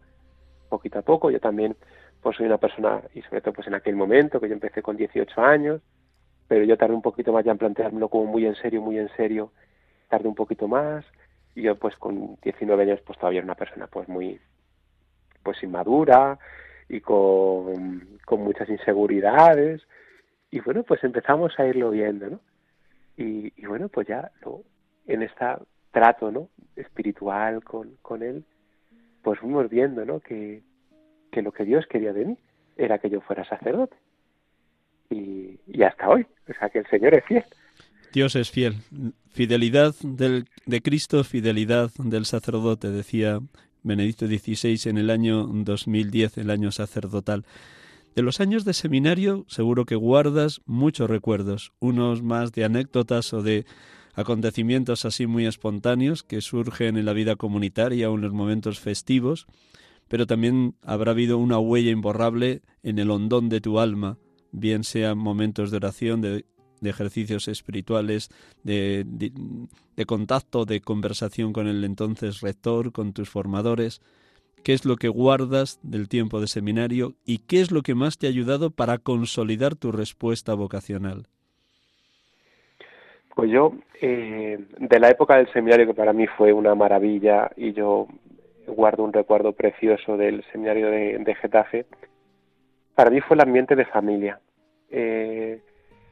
poquito a poco, yo también pues soy una persona, y sobre todo pues en aquel momento, que yo empecé con 18 años, pero yo tardé un poquito más ya en planteármelo como muy en serio, muy en serio, tardé un poquito más, y yo pues con 19 años pues todavía era una persona pues muy, pues inmadura, y con, con muchas inseguridades, y bueno, pues empezamos a irlo viendo, ¿no? Y, y bueno, pues ya lo, en este trato, ¿no? Espiritual con, con él, pues fuimos viendo, ¿no? Que, que lo que Dios quería de mí era que yo fuera sacerdote. Y, hasta hoy, o sea que el Señor es fiel. Dios es fiel. Fidelidad del, de Cristo, fidelidad del sacerdote, decía Benedicto XVI en el año 2010, el año sacerdotal. De los años de seminario seguro que guardas muchos recuerdos, unos más de anécdotas o de acontecimientos así muy espontáneos que surgen en la vida comunitaria o en los momentos festivos, pero también habrá habido una huella imborrable en el hondón de tu alma, bien sean momentos de oración, de, ejercicios espirituales, de, de, contacto, de conversación con el entonces rector, con tus formadores. ¿Qué es lo que guardas del tiempo de seminario y qué es lo que más te ha ayudado para consolidar tu respuesta vocacional? Pues yo, eh, de la época del seminario, que para mí fue una maravilla, y yo guardo un recuerdo precioso del seminario de, Getafe, para mí fue el ambiente de familia. Eh,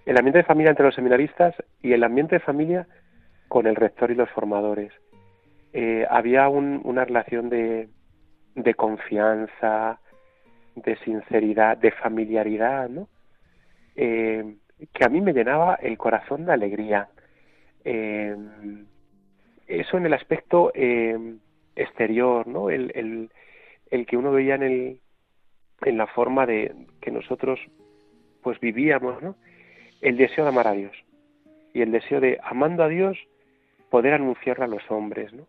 el ambiente de familia entre los seminaristas y el ambiente de familia con el rector y los formadores. Eh, había una relación de, de confianza, de sinceridad, de familiaridad, ¿no? Eh, que a mí me llenaba el corazón de alegría. Eh, eso en el aspecto exterior, ¿no? El, el, el, que uno veía en, el, en la forma de que nosotros pues vivíamos, ¿no? El deseo de amar a Dios y el deseo de, amando a Dios, poder anunciarlo a los hombres, ¿no?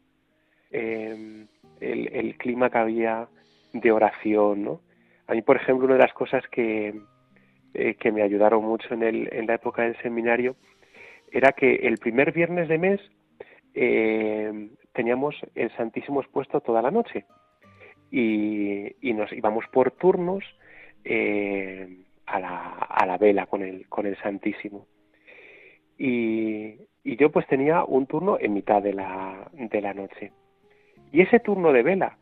el, el clima que había de oración, ¿no? A mí, por ejemplo, una de las cosas que, eh, que me ayudaron mucho en, el, en la época del seminario era que el primer viernes de mes eh, teníamos el Santísimo expuesto toda la noche y, y nos íbamos por turnos eh, a, la, a la vela con el, con el Santísimo. Y, y yo pues tenía un turno en mitad de la, de la noche. Y ese turno de vela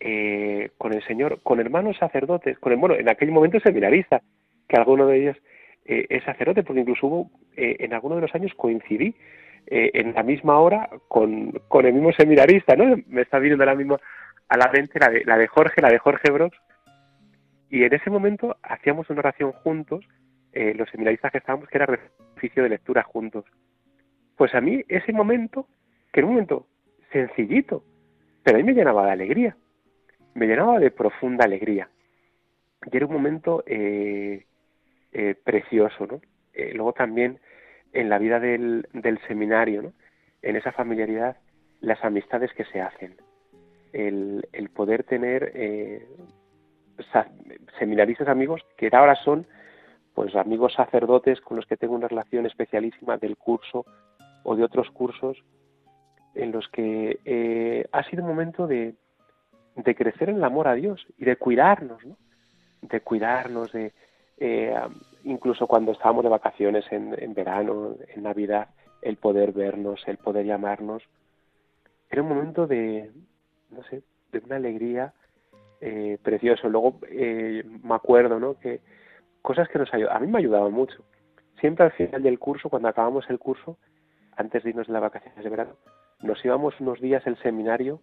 eh, con el Señor, con hermanos sacerdotes, con el, bueno, en aquel momento seminarista, que alguno de ellos eh, es sacerdote, porque incluso hubo, eh, en alguno de los años coincidí eh, en la misma hora con, con, el mismo seminarista, ¿no? Me está viniendo la misma a la mente la de, la de Jorge, la de Jorge Brox, y en ese momento hacíamos una oración juntos, los seminaristas que estábamos, que era oficio de lectura juntos. Pues a mí ese momento, que era un momento sencillito, pero a mí me llenaba de alegría me llenaba de profunda alegría. Y era un momento eh, eh, precioso, ¿no? Eh, luego también en la vida del, del seminario, ¿no? En esa familiaridad, las amistades que se hacen. El, el poder tener eh, seminaristas amigos que ahora son pues amigos sacerdotes con los que tengo una relación especialísima del curso o de otros cursos en los que eh, ha sido un momento de, crecer en el amor a Dios y de cuidarnos, ¿no? De cuidarnos, de eh, incluso cuando estábamos de vacaciones en, en, verano, en Navidad, el poder vernos, el poder llamarnos, era un momento de, no sé, de una alegría eh, precioso. Luego eh, me acuerdo, ¿no? Que cosas que nos ayudaban, a mí me ayudaban mucho. Siempre al final del curso, cuando acabamos el curso, antes de irnos de las vacaciones de verano, nos íbamos unos días al seminario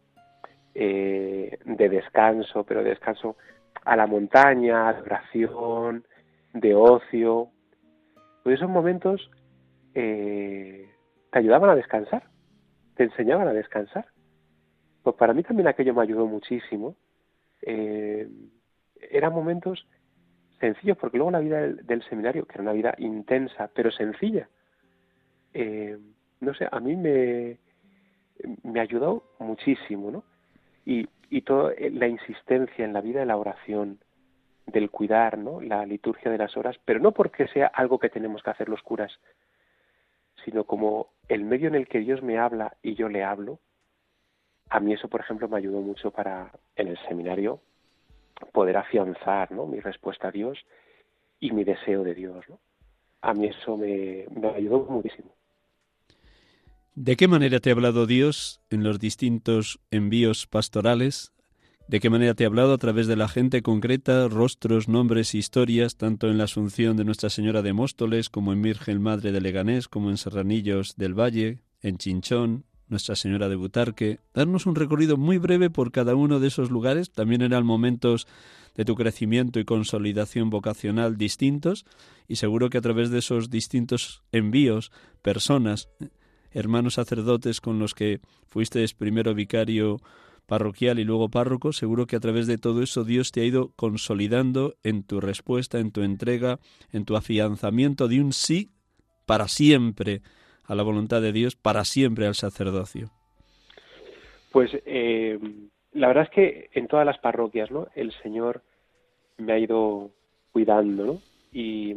eh, de descanso, pero de descanso a la montaña, de oración, de ocio. Pues esos momentos eh, te ayudaban a descansar, te enseñaban a descansar. Pues para mí también aquello me ayudó muchísimo. Eh, eran momentos sencillos, porque luego la vida del, seminario, que era una vida intensa, pero sencilla, eh, no sé, a mí me, me ayudó muchísimo, ¿no? y, y toda eh, la insistencia en la vida de la oración, del cuidar, ¿no? La liturgia de las horas, pero no porque sea algo que tenemos que hacer los curas, sino como el medio en el que Dios me habla y yo le hablo. A mí eso, por ejemplo, me ayudó mucho para en el seminario poder afianzar, ¿no? Mi respuesta a Dios y mi deseo de Dios, ¿no? A mí eso me, me ayudó muchísimo. ¿De qué manera te ha hablado Dios en los distintos envíos pastorales? ¿De qué manera te ha hablado a través de la gente concreta, rostros, nombres, historias, tanto en la Asunción de Nuestra Señora de Móstoles, como en Virgen Madre de Leganés, como en Serranillos del Valle, en Chinchón, Nuestra Señora de Butarque? Darnos un recorrido muy breve por cada uno de esos lugares. También eran momentos de tu crecimiento y consolidación vocacional distintos, y seguro que a través de esos distintos envíos, personas, hermanos sacerdotes con los que fuiste primero vicario parroquial y luego párroco, seguro que a través de todo eso Dios te ha ido consolidando en tu respuesta, en tu entrega, en tu afianzamiento de un sí para siempre a la voluntad de Dios, para siempre al sacerdocio. Pues eh, la verdad es que en todas las parroquias, ¿no? El Señor me ha ido cuidando, ¿no? Y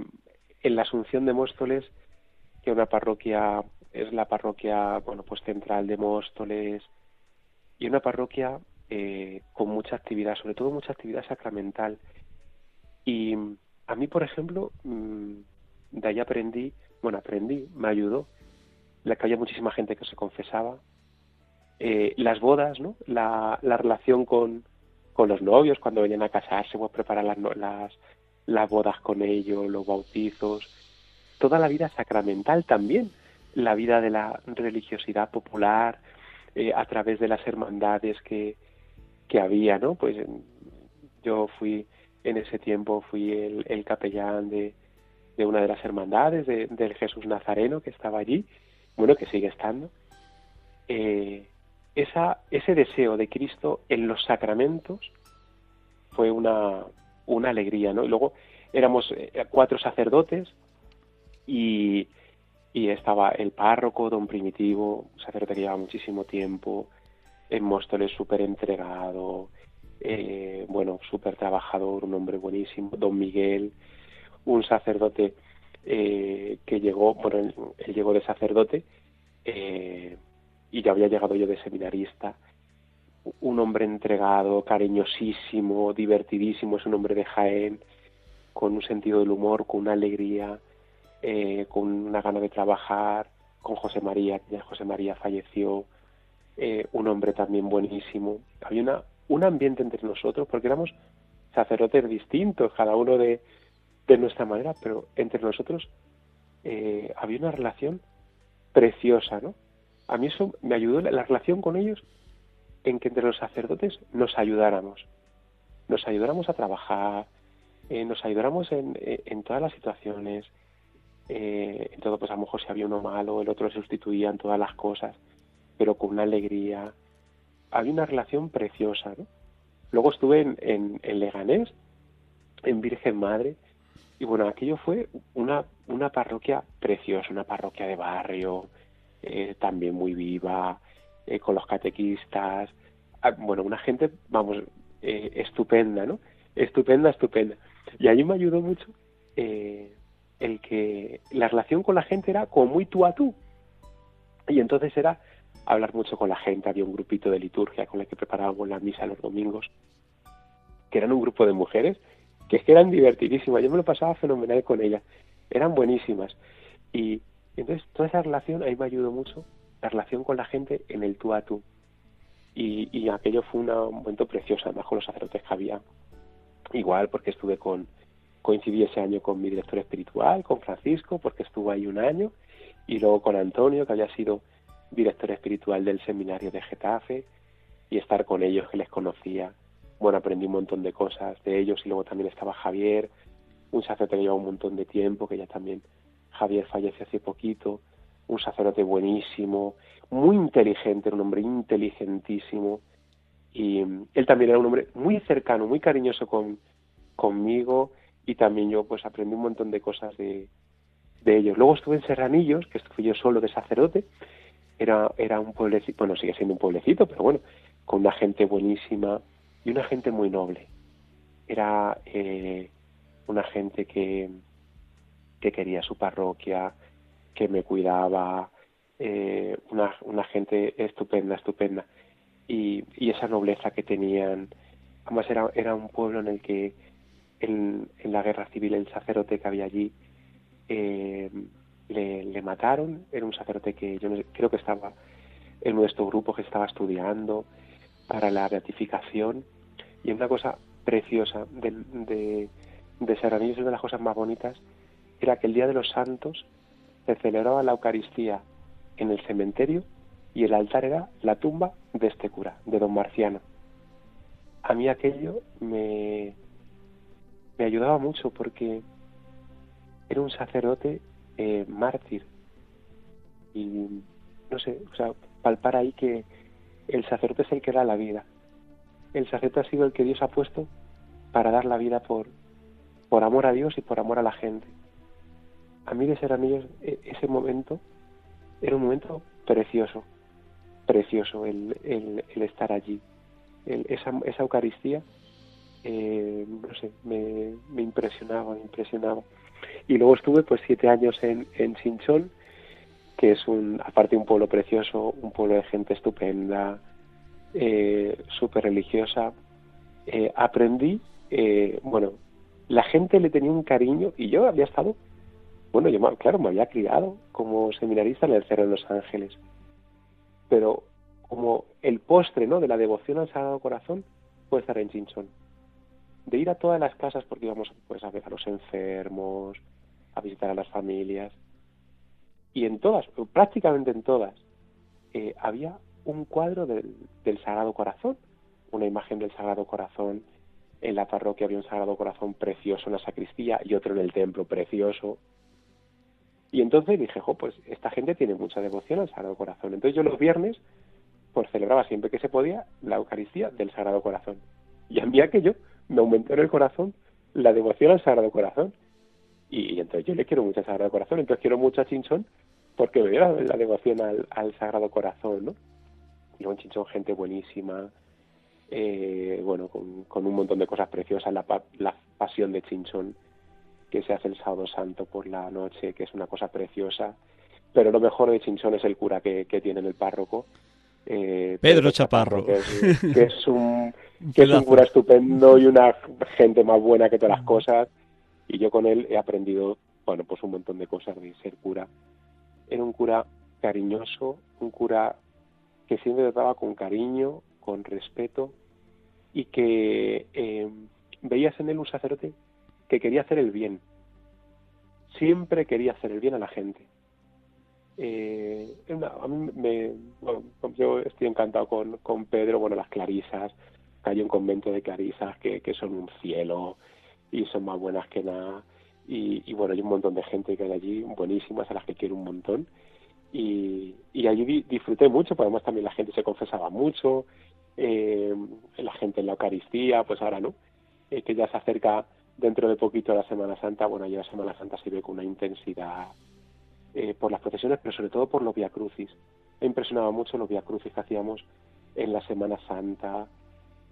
en la Asunción de Móstoles, que una parroquia es la parroquia, bueno, pues central de Móstoles y una parroquia eh, con mucha actividad, sobre todo mucha actividad sacramental. Y a mí, por ejemplo, mm, de ahí aprendí, bueno, aprendí, me ayudó, la que había muchísima gente que se confesaba, eh, las bodas, ¿no? La, la relación con, los novios cuando venían a casarse, pues preparar las, las, las bodas con ellos, los bautizos, toda la vida sacramental también la vida de la religiosidad popular eh, a través de las hermandades que, había, ¿no? Pues yo fui en ese tiempo fui el, capellán de, de, una de las hermandades del Jesús Nazareno que estaba allí, bueno, que sigue estando. Eh, esa, ese deseo de Cristo en los sacramentos fue una, una alegría, ¿no? Y luego éramos eh, cuatro sacerdotes y, y estaba el párroco, don Primitivo, un sacerdote que llevaba muchísimo tiempo, en Móstoles súper entregado, eh, bueno, súper trabajador, un hombre buenísimo, don Miguel, un sacerdote eh, que llegó, bueno, él, llegó de sacerdote eh, y ya había llegado yo de seminarista, un hombre entregado, cariñosísimo, divertidísimo, es un hombre de Jaén, con un sentido del humor, con una alegría, eh, con una gana de trabajar, con José María, que ya José María falleció, eh, un hombre también buenísimo. Había una, un ambiente entre nosotros, porque éramos sacerdotes distintos, cada uno de, de nuestra manera, pero entre nosotros eh, había una relación preciosa, ¿no? A mí eso me ayudó, la relación con ellos, en que entre los sacerdotes nos ayudáramos, nos ayudáramos a trabajar, nos ayudáramos en, en todas las situaciones, eh, entonces pues a lo mejor si había uno malo, el otro sustituía en todas las cosas, pero con una alegría. Había una relación preciosa, ¿no? Luego estuve en, en, Leganés, en Virgen Madre, y bueno, aquello fue una, una parroquia preciosa, una parroquia de barrio, eh, también muy viva, eh, con los catequistas, ah, bueno, una gente, vamos, eh, estupenda, ¿no? Estupenda, estupenda. Y allí me ayudó mucho eh, el que la relación con la gente era como muy tú a tú. Y entonces era hablar mucho con la gente. Había un grupito de liturgia con el que preparábamos la misa los domingos, que eran un grupo de mujeres que es que eran divertidísimas. Yo me lo pasaba fenomenal con ellas. Eran buenísimas. Y entonces toda esa relación ahí me ayudó mucho, la relación con la gente en el tú a tú. Y, y aquello fue un momento precioso, además con los sacerdotes que había. Igual, porque estuve con, coincidí ese año con mi director espiritual, con Francisco, porque estuvo ahí un año, y luego con Antonio, que había sido director espiritual del seminario de Getafe, y estar con ellos, que les conocía. Bueno, aprendí un montón de cosas de ellos, y luego también estaba Javier, un sacerdote que lleva un montón de tiempo, que ya también Javier fallece hace poquito, un sacerdote buenísimo, muy inteligente, un hombre inteligentísimo, y él también era un hombre muy cercano, muy cariñoso con, conmigo, y también yo pues aprendí un montón de cosas de, de ellos. Luego estuve en Serranillos, que estuve yo solo de sacerdote, era, era un pueblecito, bueno, sigue siendo un pueblecito, pero bueno, con una gente buenísima y una gente muy noble. Era eh, una gente que, que quería su parroquia, que me cuidaba, eh, una, una gente estupenda, estupenda. Y, y esa nobleza que tenían, además era, era un pueblo en el que en, la guerra civil el sacerdote que había allí eh, le, mataron, era un sacerdote que yo creo que estaba en nuestro grupo que estaba estudiando para la beatificación y una cosa preciosa de, de, de una de las cosas más bonitas era que el Día de los Santos se celebraba la Eucaristía en el cementerio y el altar era la tumba de este cura, de don Marciano. A mí aquello me, me ayudaba mucho porque era un sacerdote eh, mártir y no sé, o sea, palpar ahí que el sacerdote es el que da la vida. El sacerdote ha sido el que Dios ha puesto para dar la vida por, por amor a Dios y por amor a la gente. A mí de ser e, ese momento era un momento precioso, precioso el, el, estar allí. esa, esa Eucaristía eh, no sé, me, me, impresionaba, me impresionaba. Y luego estuve pues siete años en, en Chinchón, que es un, aparte un pueblo precioso, un pueblo de gente estupenda, eh, súper religiosa. Eh, aprendí, eh, bueno, la gente le tenía un cariño y yo había estado, bueno, yo claro, me había criado como seminarista en el Cerro de los Ángeles, pero como el postre, ¿no? De la devoción al Sagrado Corazón fue estar en Chinchón de ir a todas las casas porque íbamos pues, a ver a los enfermos, a visitar a las familias. Y en todas, prácticamente en todas, eh, había un cuadro del, Sagrado Corazón, una imagen del Sagrado Corazón, en la parroquia había un Sagrado Corazón precioso en la sacristía y otro en el templo precioso. Y entonces dije, jo, pues esta gente tiene mucha devoción al Sagrado Corazón. Entonces yo los viernes, pues celebraba siempre que se podía la Eucaristía del Sagrado Corazón. Y a mí aquello me aumentó en el corazón la devoción al Sagrado Corazón. Y, entonces yo le quiero mucho al Sagrado Corazón, entonces quiero mucho a Chinchón porque me dio la, devoción al, al, Sagrado Corazón, ¿no? Y un Chinchón, gente buenísima, eh, bueno, con, un montón de cosas preciosas, la, la pasión de Chinchón que se hace el sábado santo por la noche, que es una cosa preciosa, pero lo mejor de Chinchón es el cura que, que tiene en el párroco. Eh, Pedro, Chaparro, que, es, un, que es un [laughs] cura estupendo y una gente más buena que todas las cosas. Y yo con él he aprendido, bueno, pues un montón de cosas de ser cura. Era un cura cariñoso, un cura que siempre trataba con cariño, con respeto y que eh, veías en él un sacerdote que quería hacer el bien. Siempre quería hacer el bien a la gente. Eh, a mí me, yo estoy encantado con, con Pedro, bueno, las clarisas, que hay un convento de clarisas que, que son un cielo y son más buenas que nada. Y, bueno, hay un montón de gente que hay allí, buenísimas, a las que quiero un montón. Y, allí disfruté mucho, porque además también la gente se confesaba mucho, eh, la gente en la Eucaristía, pues ahora no, eh, que ya se acerca dentro de poquito la Semana Santa, bueno, ya la Semana Santa se ve con una intensidad eh, por las procesiones, pero sobre todo por los Via Crucis. Me impresionaba mucho los Via Crucis que hacíamos en la Semana Santa.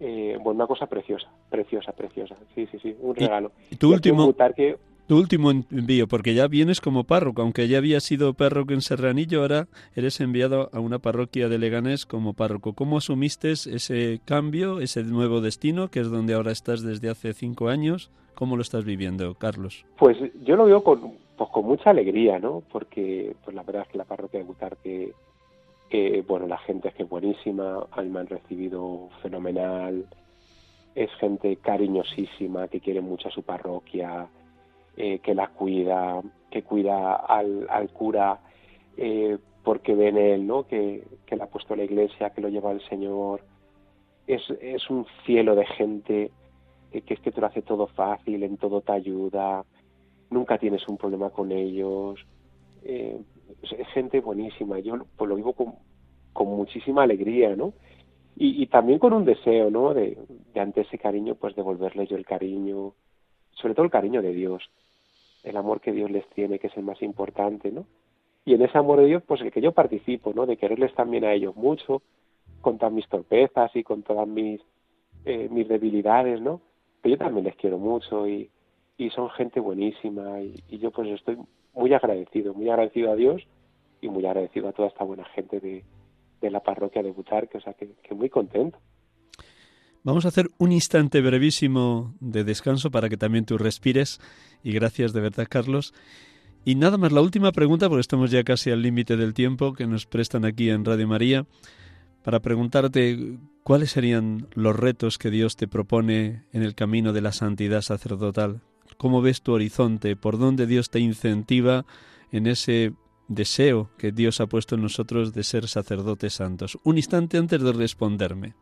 Eh, bueno, una cosa preciosa, preciosa, preciosa. Sí, sí, sí, un regalo. ¿Y tu último, tu último envío, porque ya vienes como párroco, aunque ya habías sido párroco en Serranillo, ahora eres enviado a una parroquia de Leganés como párroco. ¿Cómo asumiste ese cambio, ese nuevo destino, que es donde ahora estás desde hace cinco años? ¿Cómo lo estás viviendo, Carlos? Pues yo lo veo con, pues con mucha alegría, ¿no? Porque pues la verdad es que la parroquia de Butarque, que bueno, la gente es que es buenísima, a mí han recibido fenomenal, es gente cariñosísima, que quiere mucho a su parroquia, eh, que la cuida, que cuida al, al cura eh, porque ven él, ¿no? Que, que le ha puesto la iglesia, que lo lleva el Señor. Es, es un cielo de gente eh, que es que te lo hace todo fácil, en todo te ayuda, nunca tienes un problema con ellos. Es gente buenísima. Yo pues lo vivo con, con muchísima alegría, ¿no? Y, y, también con un deseo, ¿no? De, de ante ese cariño, pues devolverle yo el cariño, sobre todo el cariño de Dios el amor que Dios les tiene, que es el más importante, ¿no? Y en ese amor de Dios, pues el que yo participo, ¿no? De quererles también a ellos mucho, con todas mis torpezas y con todas mis, eh, mis debilidades, ¿no? Pero yo también les quiero mucho y, y son gente buenísima y, y, yo pues estoy muy agradecido, muy agradecido a Dios y muy agradecido a toda esta buena gente de, de la parroquia de Butarque, o sea que, que muy contento. Vamos a hacer un instante brevísimo de descanso para que también tú respires y gracias de verdad Carlos. Y nada más la última pregunta, porque estamos ya casi al límite del tiempo que nos prestan aquí en Radio María, para preguntarte cuáles serían los retos que Dios te propone en el camino de la santidad sacerdotal. ¿Cómo ves tu horizonte? ¿Por dónde Dios te incentiva en ese deseo que Dios ha puesto en nosotros de ser sacerdotes santos? Un instante antes de responderme.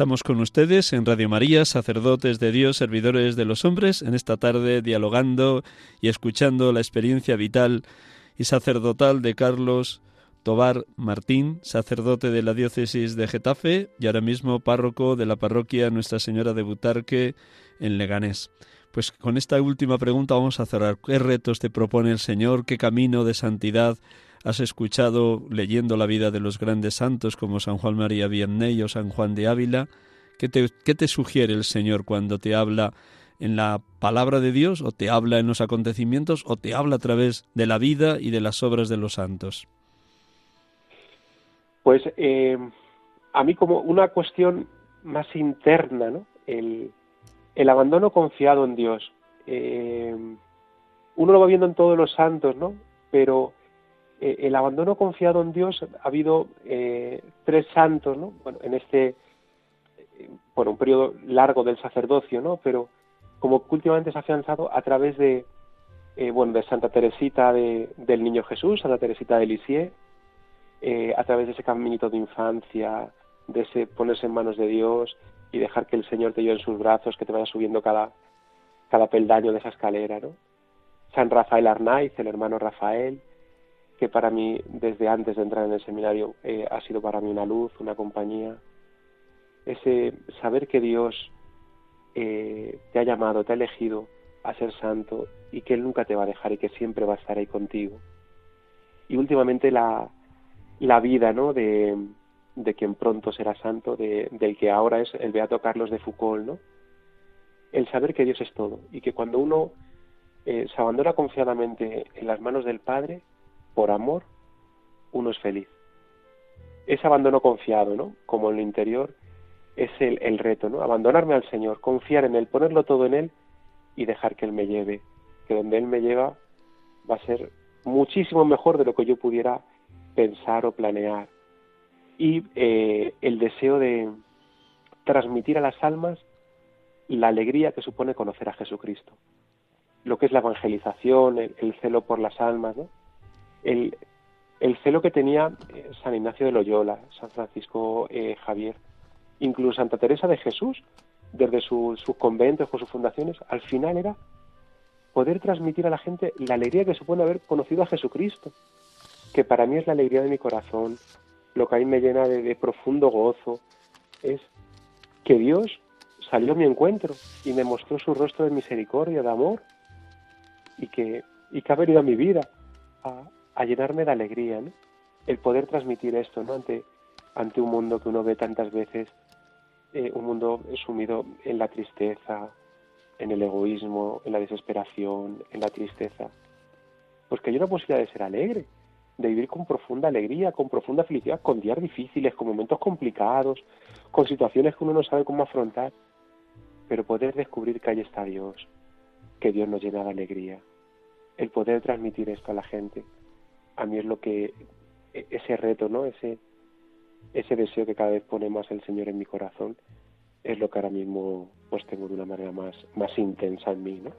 Estamos con ustedes en Radio María, sacerdotes de Dios, servidores de los hombres, en esta tarde dialogando y escuchando la experiencia vital y sacerdotal de Carlos Tobar Martín, sacerdote de la diócesis de Getafe y ahora mismo párroco de la parroquia Nuestra Señora de Butarque en Leganés. Pues con esta última pregunta vamos a cerrar. ¿Qué retos te propone el Señor? ¿Qué camino de santidad has escuchado leyendo la vida de los grandes santos como San Juan María Vianney o San Juan de Ávila? ¿Qué te, ¿Qué te sugiere el Señor cuando te habla en la palabra de Dios o te habla en los acontecimientos o te habla a través de la vida y de las obras de los santos? Pues eh, a mí como una cuestión más interna, ¿no? El, el abandono confiado en Dios. Eh, uno lo va viendo en todos los santos, ¿no? Pero eh, el abandono confiado en Dios ha habido eh, tres santos, ¿no? Bueno, en este, bueno, un periodo largo del sacerdocio, ¿no? Pero como que últimamente se ha afianzado a través de, bueno, de Santa Teresita del Niño Jesús, Santa Teresita de Lisieux, a través de ese caminito de infancia, de ese ponerse en manos de Dios y dejar que el Señor te lleve en sus brazos, que te vaya subiendo cada, cada peldaño de esa escalera, ¿no? San Rafael Arnaiz, el hermano Rafael, que para mí, desde antes de entrar en el seminario, eh, ha sido para mí una luz, una compañía. Ese saber que Dios eh, te ha llamado, te ha elegido a ser santo y que Él nunca te va a dejar y que siempre va a estar ahí contigo. Y últimamente la, la vida ¿no? de, de quien pronto será santo, de, del que ahora es el Beato Carlos de Foucault, ¿no? El saber que Dios es todo y que cuando uno eh, se abandona confiadamente en las manos del Padre, por amor, uno es feliz. Ese abandono confiado, ¿no? Como en lo interior, es el, el reto, ¿no? Abandonarme al Señor, confiar en Él, ponerlo todo en Él y dejar que Él me lleve. Que donde Él me lleva va a ser muchísimo mejor de lo que yo pudiera pensar o planear y eh, el deseo de transmitir a las almas la alegría que supone conocer a Jesucristo, lo que es la evangelización, el, celo por las almas, ¿no? El, el, celo que tenía eh, San Ignacio de Loyola, San Francisco eh, Javier, incluso Santa Teresa de Jesús, desde sus conventos o sus fundaciones, al final era poder transmitir a la gente la alegría que supone haber conocido a Jesucristo, que para mí es la alegría de mi corazón, lo que a mí me llena de, profundo gozo es que Dios salió a mi encuentro y me mostró su rostro de misericordia, de amor, y que, y que ha venido a mi vida llenarme de alegría, ¿no? El poder transmitir esto, ¿no? Ante, ante un mundo que uno ve tantas veces, eh, un mundo sumido en la tristeza, en el egoísmo, en la desesperación, en la tristeza. Pues que hay una posibilidad de ser alegre, de vivir con profunda alegría, con profunda felicidad, con días difíciles, con momentos complicados, con situaciones que uno no sabe cómo afrontar, pero poder descubrir que ahí está Dios, que Dios nos llena de alegría. El poder transmitir esto a la gente, a mí es lo que, e-, ese reto, ¿no? Ese, ese deseo que cada vez pone más el Señor en mi corazón, es lo que ahora mismo pues tengo de una manera más, más intensa en mí, ¿no?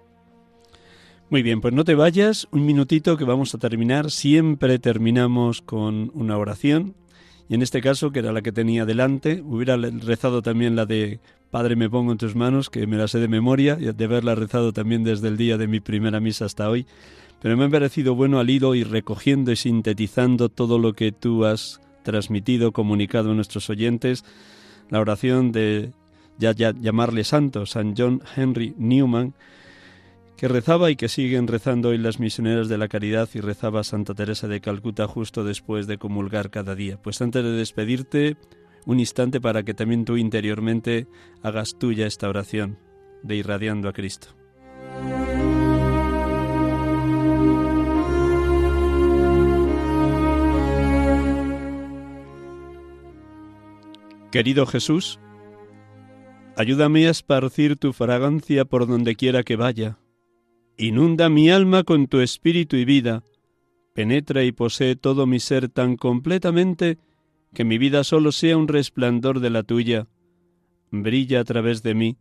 Muy bien, pues no te vayas, un minutito que vamos a terminar. Siempre terminamos con una oración. Y en este caso, que era la que tenía delante, hubiera rezado también la de Padre me pongo en tus manos, que me la sé de memoria, y de haberla rezado también desde el día de mi primera misa hasta hoy. Pero me ha parecido bueno al hilo y recogiendo y sintetizando todo lo que tú has transmitido, comunicado a nuestros oyentes, la oración de ya, llamarle santo, San John Henry Newman, que rezaba y que siguen rezando hoy las misioneras de la caridad y rezaba Santa Teresa de Calcuta justo después de comulgar cada día. Pues antes de despedirte, un instante para que también tú interiormente hagas tuya esta oración de irradiando a Cristo. Querido Jesús, ayúdame a esparcir tu fragancia por donde quiera que vaya. Inunda mi alma con tu espíritu y vida, penetra y posee todo mi ser tan completamente que mi vida solo sea un resplandor de la tuya, brilla a través de mí,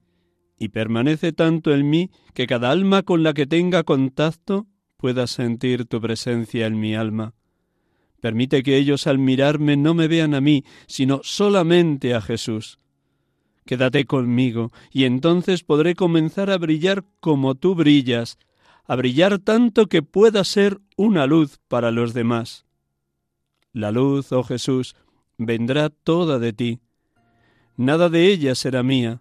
y permanece tanto en mí que cada alma con la que tenga contacto pueda sentir tu presencia en mi alma. Permite que ellos al mirarme no me vean a mí, sino solamente a Jesús. Quédate conmigo, y entonces podré comenzar a brillar como tú brillas, a brillar tanto que pueda ser una luz para los demás. La luz, oh Jesús, vendrá toda de ti. Nada de ella será mía.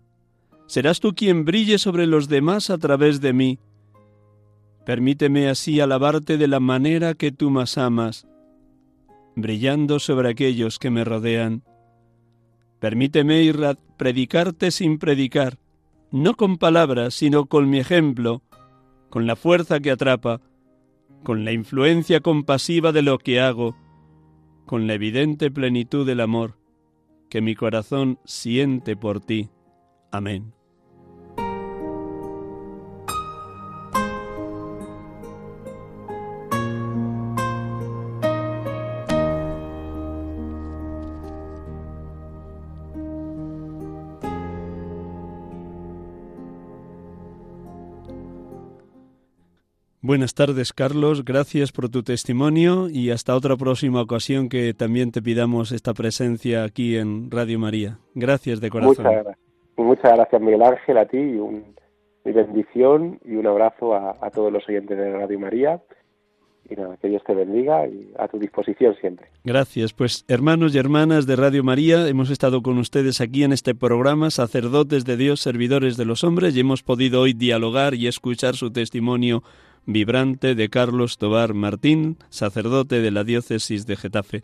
Serás tú quien brille sobre los demás a través de mí. Permíteme así alabarte de la manera que tú más amas, brillando sobre aquellos que me rodean. Permíteme ir a predicarte sin predicar, no con palabras, sino con mi ejemplo, con la fuerza que atrapa, con la influencia compasiva de lo que hago, con la evidente plenitud del amor que mi corazón siente por ti. Amén. Buenas tardes, Carlos. Gracias por tu testimonio y hasta otra próxima ocasión que también te pidamos esta presencia aquí en Radio María. Gracias de corazón. Muchas gracias, Muchas gracias Miguel Ángel, a ti y un, mi bendición y un abrazo a, a todos los oyentes de Radio María y nada, que Dios te bendiga y a tu disposición siempre. Gracias. Pues hermanos y hermanas de Radio María, hemos estado con ustedes aquí en este programa, sacerdotes de Dios, servidores de los hombres, y hemos podido hoy dialogar y escuchar su testimonio vibrante de Carlos Tobar Martín, sacerdote de la diócesis de Getafe.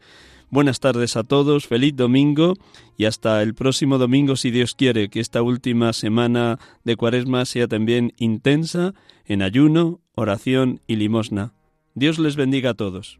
Buenas tardes a todos, feliz domingo y hasta el próximo domingo si Dios quiere que esta última semana de Cuaresma sea también intensa en ayuno, oración y limosna. Dios les bendiga a todos.